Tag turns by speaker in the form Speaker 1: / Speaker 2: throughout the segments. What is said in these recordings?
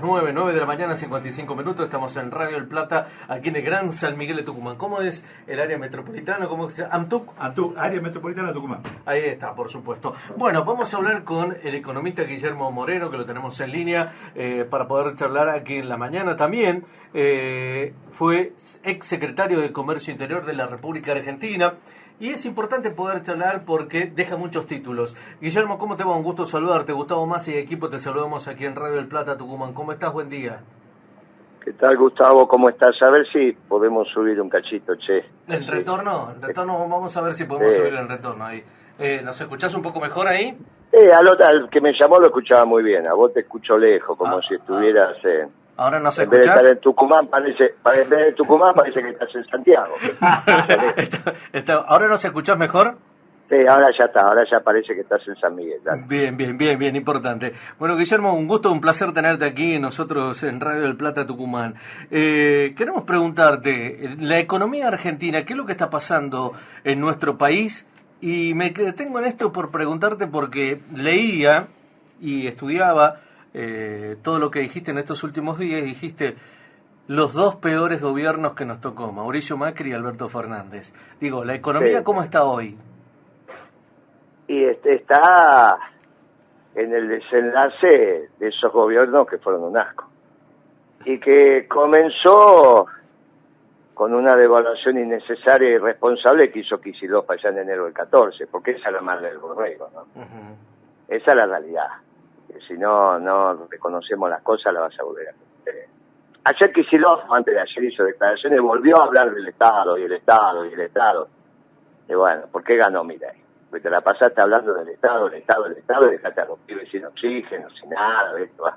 Speaker 1: 9, 9 de la mañana, 55 minutos, estamos en Radio El Plata, aquí en el Gran San Miguel de Tucumán. ¿Cómo es el área metropolitana? ¿Cómo se llama? ¿Amtuc?
Speaker 2: Amtuc, área metropolitana de Tucumán.
Speaker 1: Ahí está, por supuesto. Bueno, vamos a hablar con el economista Guillermo Moreno, que lo tenemos en línea, eh, para poder charlar aquí en la mañana también. Eh, fue ex secretario de Comercio Interior de la República Argentina. Y es importante poder charlar porque deja muchos títulos. Guillermo, ¿cómo te va? Un gusto saludarte. Gustavo Más y equipo, te saludamos aquí en Radio El Plata, Tucumán. ¿Cómo estás? Buen día.
Speaker 3: ¿Qué tal, Gustavo? ¿Cómo estás? A ver si podemos subir un cachito, che.
Speaker 1: ¿El retorno? El retorno, vamos a ver si podemos subir el retorno ahí. Eh, ¿Nos escuchás un poco mejor ahí?
Speaker 3: Eh, al, al que me llamó lo escuchaba muy bien. A vos te escucho lejos, como
Speaker 1: Ah,
Speaker 3: si estuvieras en...
Speaker 1: ¿Ahora
Speaker 3: de
Speaker 1: escuchás?
Speaker 3: estar en Tucumán, parece, en vez de Tucumán parece que estás en Santiago.
Speaker 1: Está- está- ¿Ahora nos escuchás mejor?
Speaker 3: Sí, ahora ya está, ahora ya parece que estás en San Miguel. dale.
Speaker 1: Bien, bien, bien, bien, importante. Bueno, Guillermo, un gusto, un placer tenerte aquí, nosotros en Radio del Plata, Tucumán. Eh, queremos preguntarte, la economía argentina, ¿qué es lo que está pasando en nuestro país? Y me detengo en esto por preguntarte porque leía y estudiaba eh, todo lo que dijiste en estos últimos días dijiste los dos peores gobiernos que nos tocó, Mauricio Macri y Alberto Fernández. Digo, ¿la economía
Speaker 3: Sí.
Speaker 1: cómo está hoy?
Speaker 3: Y este, está en el desenlace de esos gobiernos que fueron un asco. Y que comenzó con una devaluación innecesaria y irresponsable que hizo Kicillof allá en enero del 14, porque esa es la madre del borrego, ¿no? Esa es la realidad. Si no no reconocemos las cosas, la vas a volver a cometer. Ayer Kicillof, antes de ayer, hizo declaraciones, volvió a hablar del Estado, y el Estado, y el Estado. Y bueno, ¿por qué ganó Milei? Porque te la pasaste hablando del Estado, el Estado, el Estado, y dejaste a los pibes sin oxígeno, sin nada. Va.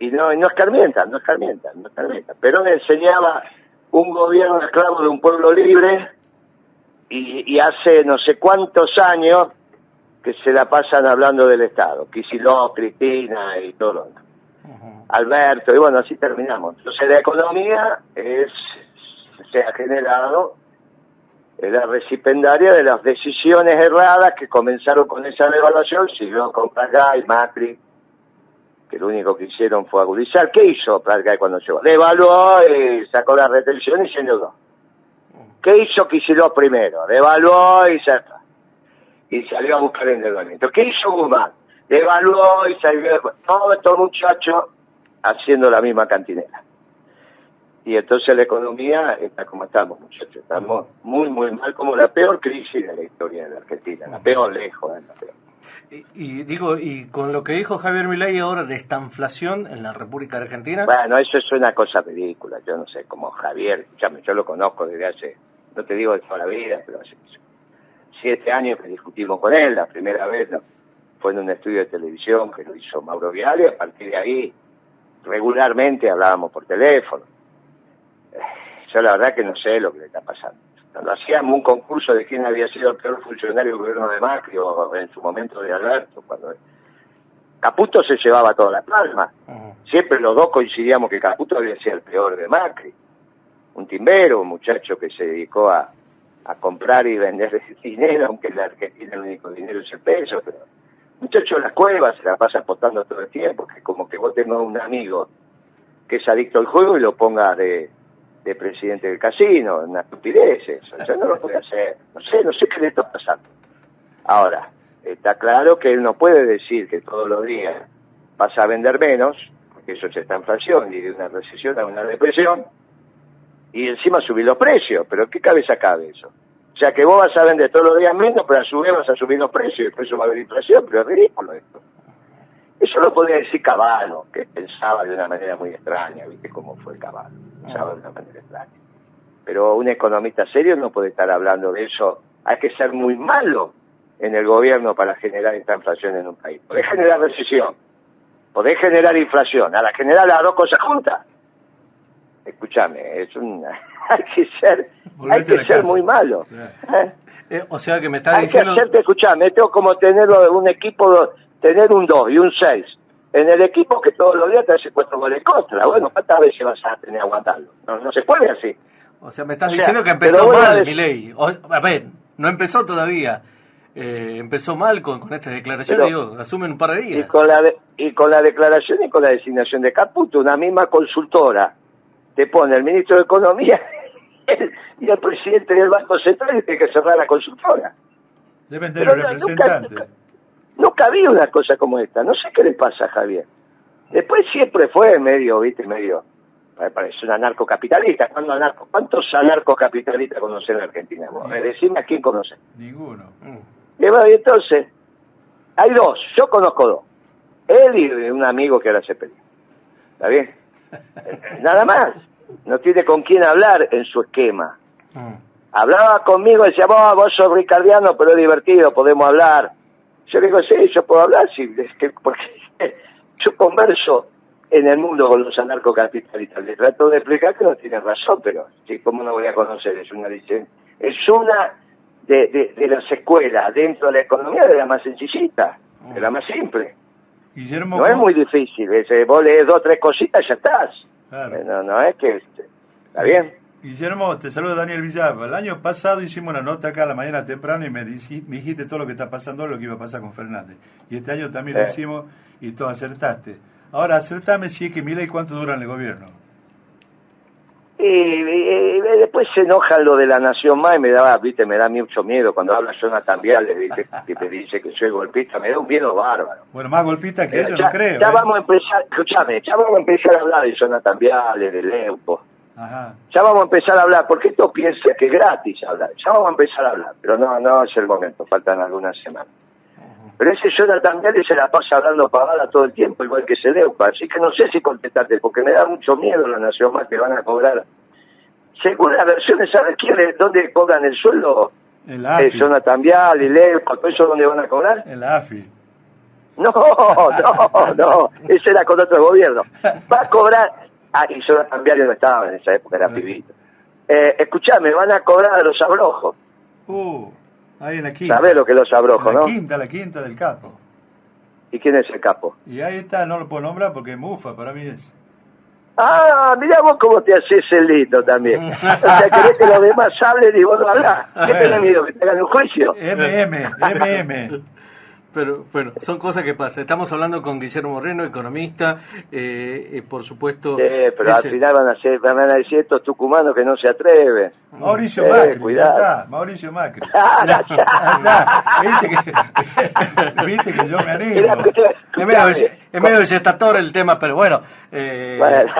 Speaker 3: Y no, y no escarmientan, no escarmientan, no escarmientan. Pero le enseñaba un gobierno esclavo de un pueblo libre, y hace no sé cuántos años que se la pasan hablando del Estado, Kicillof, Cristina y todo lo demás.
Speaker 1: Ujú.
Speaker 3: Alberto, y bueno, así terminamos. Entonces la economía es, se ha generado en la recipendaria de las decisiones erradas que comenzaron con esa devaluación, siguió con Pratgay, Macri, que lo único que hicieron fue agudizar. ¿Qué hizo Pratgay cuando llegó? Devaluó y sacó la retención y se endeudó. ¿Qué hizo Kicillof primero? Devaluó y está. Y salió a buscar endeudamiento. ¿Qué hizo Guzmán? Devaluó y salió... Todo estos muchachos haciendo la misma cantinera. Y entonces la economía está como estamos, muchachos. Estamos muy, muy mal, como la peor crisis de la historia de la Argentina. La peor lejos, ¿eh? la peor.
Speaker 1: Y, y digo, y con lo que dijo Javier Milei ahora de esta inflación en la República Argentina,
Speaker 3: Bueno, eso es una cosa ridícula. Yo no sé, como Javier, yo lo conozco desde hace, no te digo de toda la vida, pero hace siete años que discutimos con él. La primera vez ¿no? fue en un estudio de televisión que lo hizo Mauro Viale. A partir de ahí, regularmente hablábamos por teléfono. Eh, Yo la verdad que no sé lo que le está pasando. Cuando hacíamos un concurso de quién había sido el peor funcionario del gobierno de Macri o en su momento de Alberto, cuando Caputo se llevaba toda la palma. Siempre los dos coincidíamos que Caputo había sido el peor de Macri. Un timbero, un muchacho que se dedicó a, a comprar y vender dinero, aunque en la Argentina el único dinero es el peso, pero muchacho las cuevas se la pasa apostando todo el tiempo, que como que vos tengas un amigo que es adicto al juego y lo pongas de, de presidente del casino, una estupidez eso. Yo no lo puede hacer. No sé, no sé qué le está pasando. Ahora, está claro que él no puede decir que todos los días vas a vender menos, porque eso ya está inflación y de una recesión a una depresión, y encima subir los precios. Pero ¿qué cabeza cabe eso? O sea, que vos vas a vender todos los días menos, pero a su vez vas a subir los precios y por eso va a haber inflación, pero es ridículo esto. Eso lo podría decir Caballo, que pensaba de una manera muy extraña, ¿viste cómo fue Caballo? Pensaba de una manera extraña. Pero un economista serio no puede estar hablando de eso. Hay que ser muy malo en el gobierno para generar esta inflación en un país. Podés generar recesión, podés generar inflación. Ahora, generar las dos cosas juntas. Escúchame, es un... hay que ser, hay
Speaker 2: Volvete
Speaker 3: que ser
Speaker 2: casa.
Speaker 3: muy malo. ¿eh?
Speaker 1: Eh, o sea que me estás
Speaker 3: Hay que
Speaker 1: diciendo...
Speaker 3: hacerte, escuchame, esto es como tener un equipo, tener un 2 y un 6. En el equipo que todos los días te hace cuatro goles contra. Bueno, ¿cuántas veces vas a tener que aguantarlo? No, no se puede así.
Speaker 1: O sea, me estás
Speaker 3: O sea,
Speaker 1: diciendo que empezó
Speaker 3: a
Speaker 1: mal,
Speaker 3: decir-
Speaker 1: Milei. O- a ver, no empezó todavía. Eh, empezó mal con, con estas declaraciones, digo, asumen un par de
Speaker 3: Y
Speaker 1: días.
Speaker 3: con la de- y con la declaración y con la designación de Caputo, una misma consultora te pone el ministro de Economía y el presidente del Banco Central y tiene que cerrar la consultora.
Speaker 2: Deben tener
Speaker 3: Pero no,
Speaker 2: representantes.
Speaker 3: Nunca, nunca había una cosa como esta. No sé qué le pasa a Javier. Después siempre fue medio, viste, medio. me Parece un anarcocapitalista. ¿Cuándo anarco? ¿Cuántos anarcocapitalistas conocen en Argentina? Vos? Decime a quién conocen.
Speaker 2: Ninguno.
Speaker 1: Mm.
Speaker 3: Y bueno, y entonces, hay dos. Yo conozco dos. Él y un amigo que ahora se peleó. ¿Está bien? Nada más. No tiene con quién hablar en su esquema.
Speaker 1: Mm.
Speaker 3: Hablaba conmigo y decía, vos, vos sos ricardiano, pero es divertido, podemos hablar. Yo le digo, sí, yo puedo hablar, sí, es que, porque yo converso en el mundo con los anarcocapitalistas. Le trato de explicar que no tiene razón, pero sí, ¿cómo no voy a conocer? Es una es una de, de, de las escuelas dentro de la economía de la más sencillita, de la más simple.
Speaker 2: Guillermo.
Speaker 3: No es
Speaker 2: ¿cómo-
Speaker 3: muy difícil, es, eh, vos lees dos tres cositas y ya estás.
Speaker 2: Claro.
Speaker 3: Eh, No, no es que... este, ¿Está bien?
Speaker 2: Guillermo, te saluda Daniel Villalba. El año pasado hicimos una nota acá a la mañana temprano y me, me dijiste todo lo que está pasando, lo que iba a pasar con Fernández. Y este año también lo hicimos y tú acertaste. Ahora, acertame si es que Milei cuánto dura en el gobierno.
Speaker 3: Y, y- y después se enojan lo de la Nación Más y me da, viste, me da mucho miedo cuando habla Jonathan Viales, viste, que te dice que soy golpista, me da un miedo bárbaro.
Speaker 2: Bueno, más golpista que
Speaker 3: Pero
Speaker 2: ellos,
Speaker 3: ya,
Speaker 2: no creo.
Speaker 3: ya
Speaker 2: ¿eh?
Speaker 3: vamos a empezar, escúchame, ya vamos a empezar a hablar de Jonathan Viales, de Leupo,
Speaker 2: Ajá.
Speaker 3: ya vamos a empezar a hablar, porque esto piensa que es gratis hablar, ya vamos a empezar a hablar, pero no, no es el momento, faltan algunas semanas. Pero ese Jonathan Viales se la pasa hablando pagada todo el tiempo, igual que ese Leupa, así que no sé si contestarte, porque me da mucho miedo la Nación Más que van a cobrar. Según las versiones, ¿sabes quién es, dónde cobran el sueldo?
Speaker 2: En la
Speaker 3: Eh,
Speaker 2: AFI.
Speaker 3: Jonathan Viales, Leupa, todo eso dónde van a cobrar?
Speaker 2: En la AFI.
Speaker 3: No, no, no, ese era con otro gobierno. Va a cobrar, ah, y Jonathan Viales no estaba en esa época, era pibito. Eh, escuchame, van a cobrar a los abrojos.
Speaker 2: Uh, ahí en la quinta.
Speaker 3: ¿Sabés lo que es los abrojos,
Speaker 2: la
Speaker 3: no?
Speaker 2: quinta, la quinta del capo.
Speaker 3: ¿Y quién es el capo?
Speaker 2: Y ahí está, no lo puedo nombrar porque es mufa, para mí es.
Speaker 3: Ah, mirá vos cómo te haces el lindo también. O sea, querés que los demás hablen y vos no hablás. ¿Qué tenés miedo? ¿Que te hagan un juicio?
Speaker 2: MM, MM.
Speaker 1: Pero bueno, son cosas que pasan. Estamos hablando con Guillermo Moreno, economista, eh, eh, por supuesto.
Speaker 3: Sí, pero al final van a, ser, van a decir estos tucumanos que no se atreven.
Speaker 2: Mauricio
Speaker 3: Eh,
Speaker 2: Macri,
Speaker 3: cuidado.
Speaker 2: ya está, Mauricio Macri.
Speaker 3: Ah, ya
Speaker 2: Ahí está. ¿Viste que, viste que yo me animo?
Speaker 1: Es medio, es medio gestator el tema, pero bueno. eh,
Speaker 3: Bueno.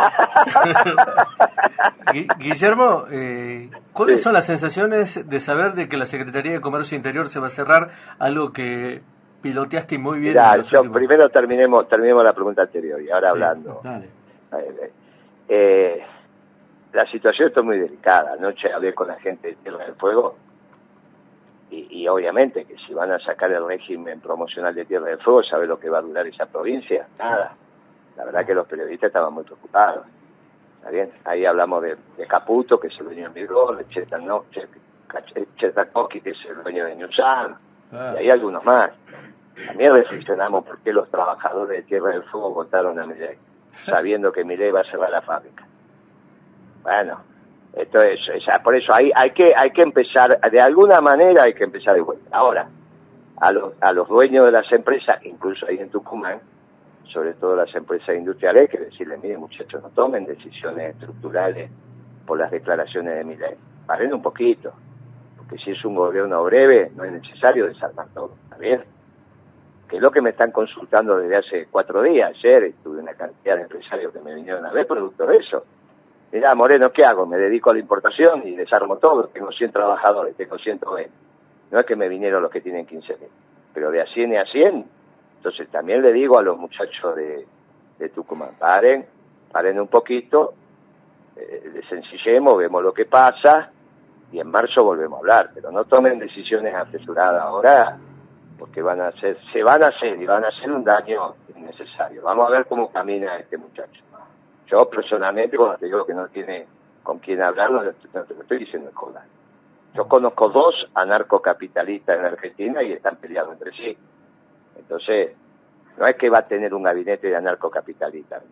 Speaker 1: Guillermo, eh, ¿cuáles
Speaker 3: Sí.
Speaker 1: son las sensaciones de saber de que la Secretaría de Comercio Interior se va a cerrar? Algo que piloteaste muy bien.
Speaker 3: Mirá,
Speaker 1: en los
Speaker 3: yo
Speaker 1: últimos-
Speaker 3: primero terminemos, terminemos la pregunta anterior y ahora hablando.
Speaker 2: Dale.
Speaker 3: Eh, eh, la situación está muy delicada. Anoche hablé con la gente de Tierra del Fuego y, y obviamente que si van a sacar el régimen promocional de Tierra del Fuego, ¿sabe lo que va a durar esa provincia? Nada. La verdad que los periodistas estaban muy preocupados. ¿Está bien? Ahí hablamos de, de Caputo, que es el dueño de Mirgol, de Chetano- Chet- Chetakovsky, que es el dueño de Newsan,
Speaker 2: Ah.
Speaker 3: y hay algunos más. También reflexionamos por qué los trabajadores de Tierra del Fuego votaron a Milei, sabiendo que Milei va a cerrar la fábrica. Bueno, esto es, por eso hay, hay que hay que empezar, de alguna manera hay que empezar de vuelta. Ahora, a los, a los dueños de las empresas, incluso ahí en Tucumán, sobre todo las empresas industriales, hay que decirles, miren muchachos, no tomen decisiones estructurales por las declaraciones de Milei. Paren un poquito, porque si es un gobierno breve, no es necesario desarmar todo, ¿está bien? Que es lo que me están consultando desde hace cuatro días. Ayer tuve una cantidad de empresarios que me vinieron a ver producto de eso. Mirá, Moreno, ¿qué hago? Me dedico a la importación y desarmo todo. Tengo 100 trabajadores, tengo 120. No es que me vinieron los que tienen 15 mil, pero de a 100 a 100. Entonces también le digo a los muchachos de, de Tucumán, paren, paren un poquito, eh, desencillemos, vemos lo que pasa y en marzo volvemos a hablar. Pero no tomen decisiones apresuradas ahora porque van a hacer, se van a hacer y van a hacer un daño innecesario. Vamos a ver cómo camina este muchacho. Yo personalmente, cuando te digo que no tiene con quién hablar, no, no te lo estoy diciendo en joda. Yo conozco dos anarcocapitalistas en Argentina y están peleados entre sí. Entonces, no es que va a tener un gabinete de anarcocapitalistas.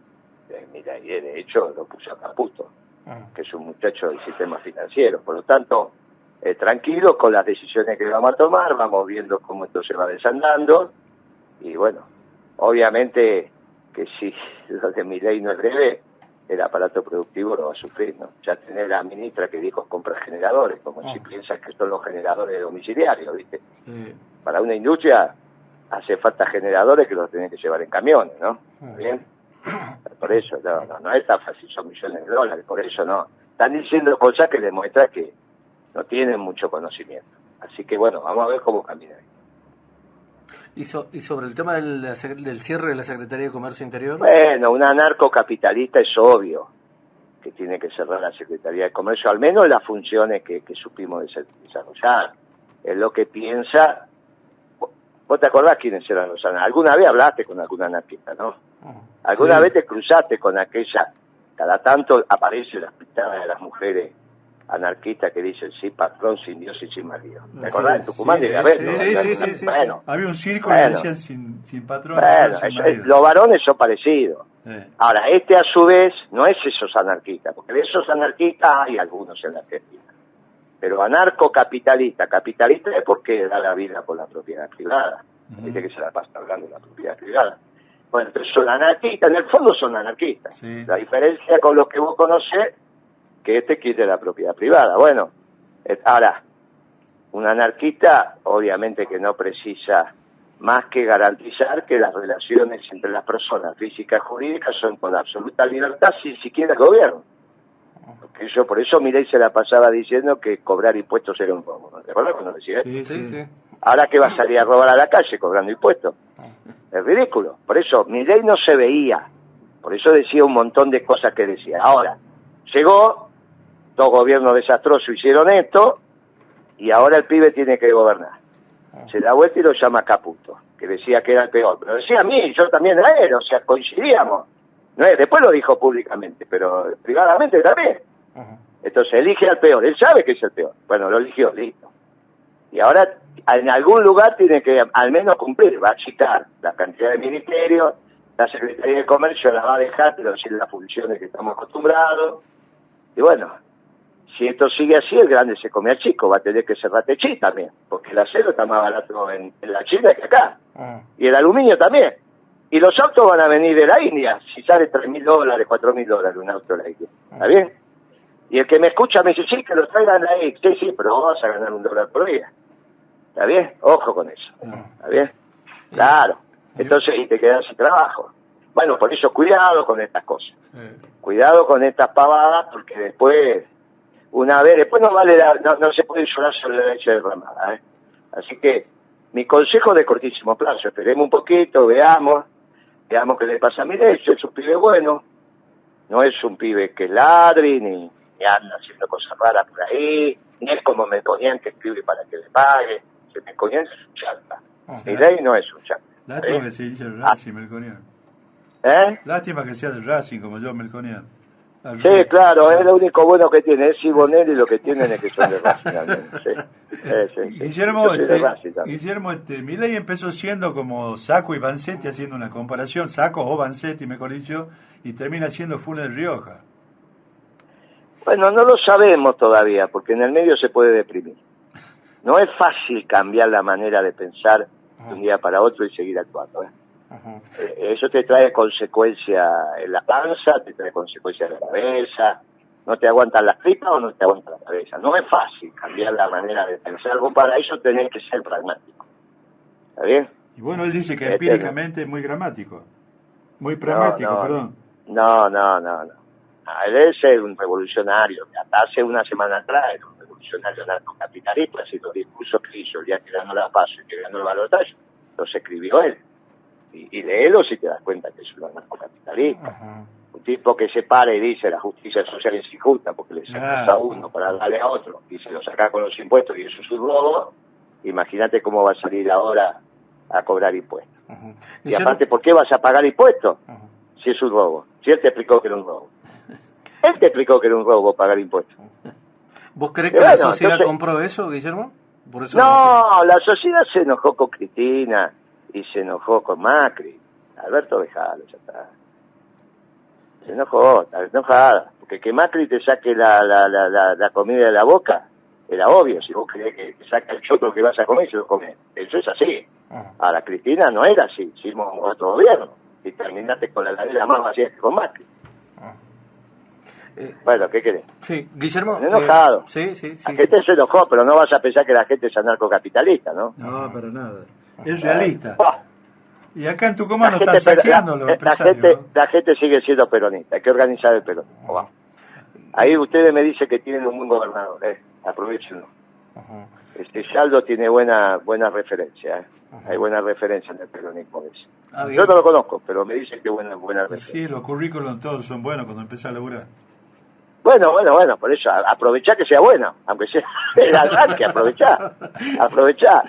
Speaker 3: Eh, mira, y de hecho lo puso a Caputo,
Speaker 1: Mm.
Speaker 3: que es un muchacho del sistema financiero. Por lo tanto, eh, tranquilos con las decisiones que vamos a tomar, vamos viendo cómo esto se va desandando y bueno, obviamente que si lo de mi ley no es breve, el aparato productivo lo va a sufrir, ¿no? Ya tener la ministra que dijo compra generadores, como si
Speaker 1: Ah.
Speaker 3: piensas que son los generadores domiciliarios, ¿viste? Para una industria hace falta generadores que los tienen que llevar en camiones, ¿no? ¿Está ¿Bien? Por eso, no, no, no es tan fácil, son millones de dólares, por eso no. Están diciendo cosas que demuestran que no tienen mucho conocimiento. Así que bueno, vamos a ver cómo camina.
Speaker 1: ¿Y, so- y sobre el tema del, del cierre de la Secretaría de Comercio Interior?
Speaker 3: Bueno, un anarcocapitalista es obvio que tiene que cerrar la Secretaría de Comercio, al menos las funciones que, que supimos desa- desarrollar. Es lo que piensa. ¿Vos te acordás quiénes eran los anarquistas? ¿Alguna vez hablaste con algún anarquista, no? ¿Alguna
Speaker 2: Sí.
Speaker 3: vez te cruzaste con aquella? Cada tanto aparece la pintada de las mujeres anarquistas que dicen, sí, patrón, sin Dios y sin marido. ¿Te acordás? En Tucumán
Speaker 2: sí,
Speaker 3: debe haber,
Speaker 2: sí,
Speaker 3: ¿no?
Speaker 2: sí, sí, sí, sí,
Speaker 3: Bueno,
Speaker 2: Había un
Speaker 3: Bueno.
Speaker 2: que decían sin, sin patrón,
Speaker 3: bueno,
Speaker 2: sin
Speaker 3: eso-
Speaker 2: marido.
Speaker 3: los varones son parecidos.
Speaker 2: Eh,
Speaker 3: Ahora, este a su vez no es esos anarquistas, porque de esos anarquistas hay algunos en la Argentina. Pero anarcocapitalista, capitalista es porque da la vida por la propiedad privada. Dice que se la pasa hablando de la propiedad privada. Bueno, entonces son anarquistas, en el fondo son anarquistas.
Speaker 2: Sí.
Speaker 3: La diferencia con los que vos conocés, que este quiere la propiedad privada. Bueno, eh, ahora, un anarquista obviamente que no precisa más que garantizar que las relaciones entre las personas físicas y jurídicas son con absoluta libertad sin siquiera el gobierno. Porque yo, por eso Milei se la pasaba diciendo que cobrar impuestos era un robo. ¿Te acuerdas cuando decía
Speaker 2: sí,
Speaker 1: Sí,
Speaker 2: sí.
Speaker 3: Ahora que va a salir a robar a la calle cobrando impuestos. Es ridículo. Por eso, mi ley no se veía. Por eso decía un montón de cosas que decía. Ahora, llegó, dos gobiernos desastrosos hicieron esto, y ahora el pibe tiene que gobernar. Se da vuelta y lo llama Caputo, que decía que era el peor. Pero decía a mí, yo también a él, o sea, coincidíamos. No es, después lo dijo públicamente, pero privadamente también. Entonces elige al peor, él sabe que es el peor. Bueno, lo eligió, listo. Y ahora en algún lugar tiene que al menos cumplir, va a achicar la cantidad de ministerios, la Secretaría de Comercio la va a dejar, pero sin las funciones que estamos acostumbrados. Y bueno, si esto sigue así, el grande se come al chico, va a tener que cerrar Techí también, porque el acero está más barato en, en la China que acá,
Speaker 1: Ujú.
Speaker 3: y el aluminio también. Y los autos van a venir de la India, si sale tres mil dólares, cuatro mil dólares un auto de la India. ¿Está bien? Y el que me escucha me dice, sí, que lo traigan ahí. Sí, sí, pero vos vas a ganar un dólar por día. ¿Está bien? Ojo con eso. ¿Está bien? Claro. Entonces, y te quedas sin trabajo. Bueno, por eso cuidado con estas cosas. Cuidado con estas pavadas, porque después, una vez, después no vale la- no, no se puede llorar sobre la leche derramada. ¿eh? Así que, mi consejo de cortísimo plazo, esperemos un poquito, veamos, veamos qué le pasa a mi leche, es un pibe bueno, no es un pibe que ladri, ni, ni anda haciendo cosas raras por ahí, ni es como Melconian que escribe para que le pague, que Melconian es un chanta. Mi ley no es un chanta.
Speaker 2: Lástima
Speaker 3: ¿eh?
Speaker 2: que se dice el Racing, Melconian.
Speaker 3: ¿Eh?
Speaker 2: Lástima que sea del Racing, como yo, Melconian.
Speaker 3: Sí, claro, es lo único bueno que tiene, es Sibonelli y lo que tienen es que son de Racing. Sí, Sí.
Speaker 2: Guillermo, este,
Speaker 3: Racing.
Speaker 2: Guillermo, este, empezó siendo como Saco y Vanzetti haciendo una comparación, Saco o Vanzetti, mejor dicho, y termina siendo Funes Rioja.
Speaker 3: Bueno, no lo sabemos todavía, porque en el medio se puede deprimir. No es fácil cambiar la manera de pensar de un día para otro y seguir actuando. ¿eh? Eh, Eso te trae consecuencias en la panza, te trae consecuencias en la cabeza, no te aguantan las tripas o no te aguanta la cabeza. No es fácil cambiar la manera de pensar, vos para eso tenés que ser pragmático. ¿Está bien?
Speaker 2: Y bueno, él dice que
Speaker 3: Este,
Speaker 2: empíricamente es muy gramático. Muy pragmático,
Speaker 3: no,
Speaker 2: perdón.
Speaker 3: No, no, no, no. Ah, Él es un revolucionario. Hasta hace una semana atrás era un revolucionario narcocapitalista. Así los discursos que hizo el día que ganó la paz y que ganó el balotaje, los escribió él. Y, léelo si te das cuenta que es un narcocapitalista.
Speaker 1: Ujú.
Speaker 3: Un tipo que se para y dice la justicia social es injusta porque le sacas
Speaker 2: Ah.
Speaker 3: a uno para darle a otro y se lo saca con los impuestos y eso es un robo. Imagínate cómo va a salir ahora a cobrar impuestos. Y aparte, ¿por qué vas a pagar impuestos? Si es un robo. Si él te explicó que era un robo. Él te explicó que era un robo pagar impuestos.
Speaker 1: ¿Vos crees que la sociedad
Speaker 3: entonces-
Speaker 1: compró eso, Guillermo? Por eso
Speaker 3: No, la sociedad se enojó con Cristina y se enojó con Macri. Alberto, dejalo, ya está. Se enojó, está enojada. Porque que Macri te saque la, la, la, la, la comida de la boca, era obvio. Si vos creés que te saca el choclo que vas a comer, se lo comes. Eso es así.
Speaker 1: Ujú.
Speaker 3: Ahora, Cristina no era así, hicimos otro gobierno. y terminaste con la ladera más vacía que con Macri.
Speaker 1: Eh,
Speaker 3: Bueno, ¿qué querés?
Speaker 1: sí, Guillermo.
Speaker 3: Me he enojado.
Speaker 1: eh, sí, sí, sí.
Speaker 3: La gente se enojó, pero no vas a pensar que la gente es anarcocapitalista, ¿no?
Speaker 2: No, para nada. Es realista. Y acá en Tucumán
Speaker 3: la,
Speaker 2: no
Speaker 3: gente,
Speaker 2: están saqueando
Speaker 3: la-
Speaker 2: los
Speaker 3: la
Speaker 2: empresarios.
Speaker 3: gente,
Speaker 2: ¿no?
Speaker 3: la gente sigue siendo peronista, hay que organizar el peronismo. Ahí ustedes me dicen que tienen un buen gobernador, eh, aprovechenlo. Este Saldo tiene buena buena referencia, eh. hay buena referencia en el peronismo.
Speaker 1: Ah.
Speaker 3: Yo no lo conozco, pero me dicen que buena buena referencia.
Speaker 2: Sí, los currículos todos son buenos cuando empezás a laburar.
Speaker 3: Bueno, bueno, bueno, por eso, aprovechá que sea bueno, aunque sea el arranque, aprovechá, aprovechá.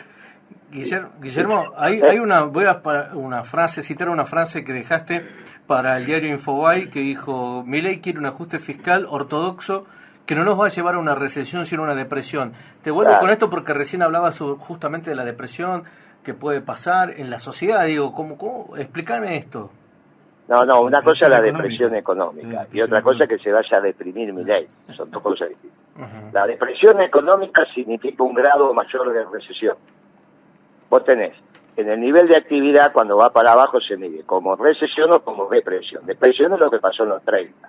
Speaker 1: Guillermo, Guillermo, hay, hay una, voy a una frase, citar una frase que dejaste para el diario Infobae que dijo, Milei quiere un ajuste fiscal ortodoxo que no nos va a llevar a una recesión sino a una depresión. Te vuelvo
Speaker 3: Claro.
Speaker 1: con esto porque recién hablabas justamente de la depresión que puede pasar en la sociedad. Digo, ¿cómo, cómo? Explícame esto.
Speaker 3: No, no, una cosa es la
Speaker 2: Depresión económica.
Speaker 3: económica
Speaker 2: Sí,
Speaker 3: y otra cosa es que se vaya a deprimir mi ley. Son dos cosas distintas. La depresión económica significa un grado mayor de recesión. Vos tenés, en el nivel de actividad, cuando va para abajo se mide como recesión o como depresión. Depresión es lo que pasó en los 30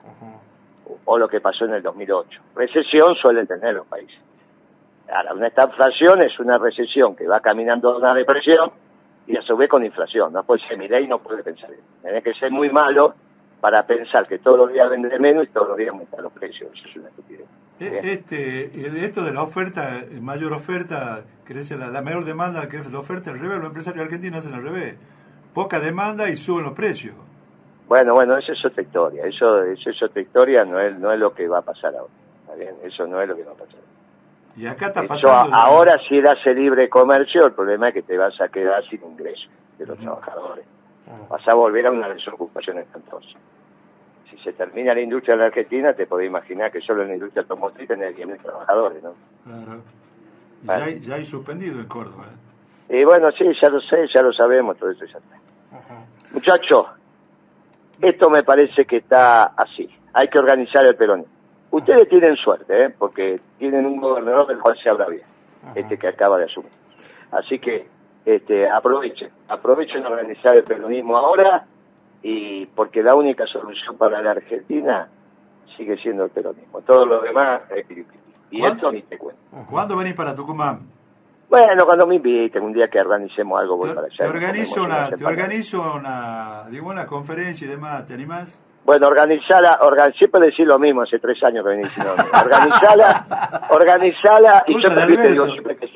Speaker 3: o lo que pasó en el 2008. Recesión suelen tener los países. Ahora, una inflación es una recesión que va caminando a una depresión y a su vez con inflación. No puede ser, ley no puede pensar. Tenés que ser muy malo para pensar que todos los días vende menos y todos los días aumentan los precios. Eso es una estupidez.
Speaker 2: Eh. Este, eh, esto de la oferta, eh, mayor oferta, crece la, la mayor demanda, que es la oferta al revés, los empresarios argentinos hacen al revés. Poca demanda y suben los precios.
Speaker 3: Bueno, bueno, esa es otra historia. Eso, eso es otra historia, no es, no es lo que va a pasar ahora. ¿Está bien? Eso no es lo que va a pasar.
Speaker 2: Y acá está pasando...
Speaker 3: ahora si hace libre comercio, el problema es que te vas a quedar sin ingresos de los trabajadores. Vas a volver a una desocupación espantosa. Si se termina la industria en la Argentina, te podés imaginar que solo en la industria automotriz tenés 10.000 trabajadores, ¿no?
Speaker 2: Claro. Y
Speaker 3: Vale.
Speaker 2: ya, hay, ya hay suspendido en Córdoba. ¿eh?
Speaker 3: Y bueno, sí, ya lo sé, ya lo sabemos, todo eso ya está. Muchachos, esto me parece que está así. Hay que organizar el peronismo. Ustedes tienen suerte, ¿eh? porque tienen un gobernador del cual se habla bien, este que acaba de asumir. Así que este, aprovechen, aprovechen organizar el peronismo ahora, y porque la única solución para la Argentina sigue siendo el peronismo. Todo lo demás es. Y
Speaker 2: ¿Cuánto?
Speaker 3: esto ni te cuento.
Speaker 2: ¿Cuándo venís para Tucumán?
Speaker 3: Bueno, cuando me inviten, un día que organicemos algo, voy
Speaker 2: Te,
Speaker 3: para allá.
Speaker 2: te organizo una, te organizo una, digo, una conferencia y demás, ¿te animás?
Speaker 3: Bueno, organizala, organ, siempre decís lo mismo, hace tres años que venís. Organizala, organizala, y yo también te digo siempre que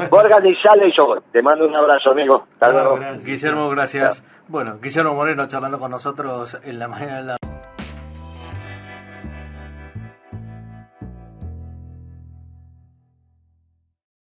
Speaker 3: sí. Vos organizala y yo. Te mando un abrazo, amigo. Hasta
Speaker 2: Chao,
Speaker 3: luego.
Speaker 1: Guillermo, gracias. Bueno, Guillermo Moreno charlando con nosotros en la mañana de la...